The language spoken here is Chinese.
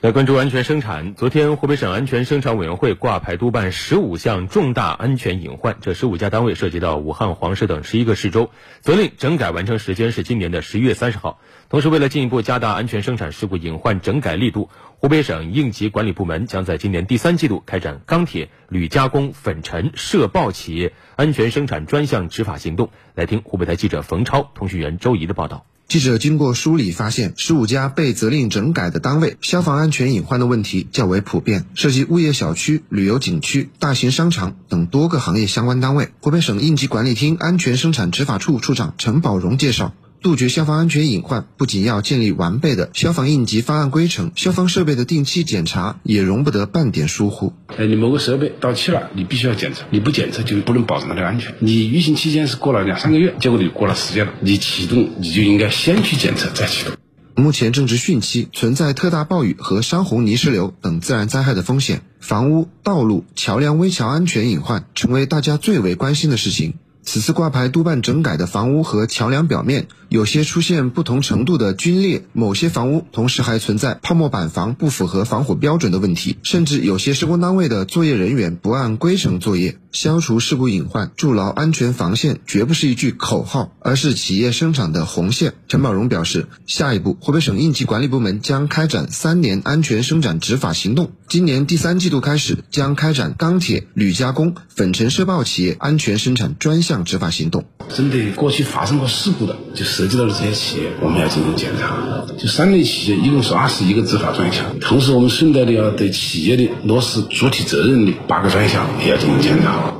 来关注安全生产。昨天，湖北省安全生产委员会挂牌督办十五项重大安全隐患，这十五家单位涉及到武汉、黄石等十一个市州，责令整改完成时间是今年的十一月三十号。同时，为了进一步加大安全生产事故隐患整改力度，湖北省应急管理部门将在今年第三季度开展钢铁、铝加工、粉尘、涉爆企业安全生产专项执法行动。来听湖北台记者冯超、通讯员周怡的报道。记者经过梳理发现，十五家被责令整改的单位，消防安全隐患的问题较为普遍，涉及物业小区、旅游景区、大型商场等多个行业相关单位。湖北省应急管理厅安全生产执法处处长陈宝荣介绍。杜绝消防安全隐患，不仅要建立完备的消防应急方案规程，消防设备的定期检查也容不得半点疏忽。哎，你某个设备到期了，你必须要检测，你不检测就不能保证它的安全。你运行期间是过了两三个月，结果你过了时间了，你启动你就应该先去检测再启动。目前正值汛期，存在特大暴雨和山洪泥石流等自然灾害的风险，房屋、道路、桥梁、危桥安全隐患成为大家最为关心的事情。此次挂牌督办整改的房屋和桥梁表面，有些出现不同程度的龟裂，某些房屋同时还存在泡沫板房不符合防火标准的问题，甚至有些施工单位的作业人员不按规程作业。消除事故隐患、筑牢安全防线，绝不是一句口号，而是企业生产的红线。陈宝荣表示，下一步，湖北省应急管理部门将开展三年安全生产执法行动，今年第三季度开始将开展钢铁、铝加工、粉尘涉爆企业安全生产专项执法行动。针对过去发生过事故的，就涉及到的这些企业，我们要进行检查。就三类企业一共是二十一个执法专项，同时我们顺带的要对企业的落实主体责任的八个专项也要进行检查。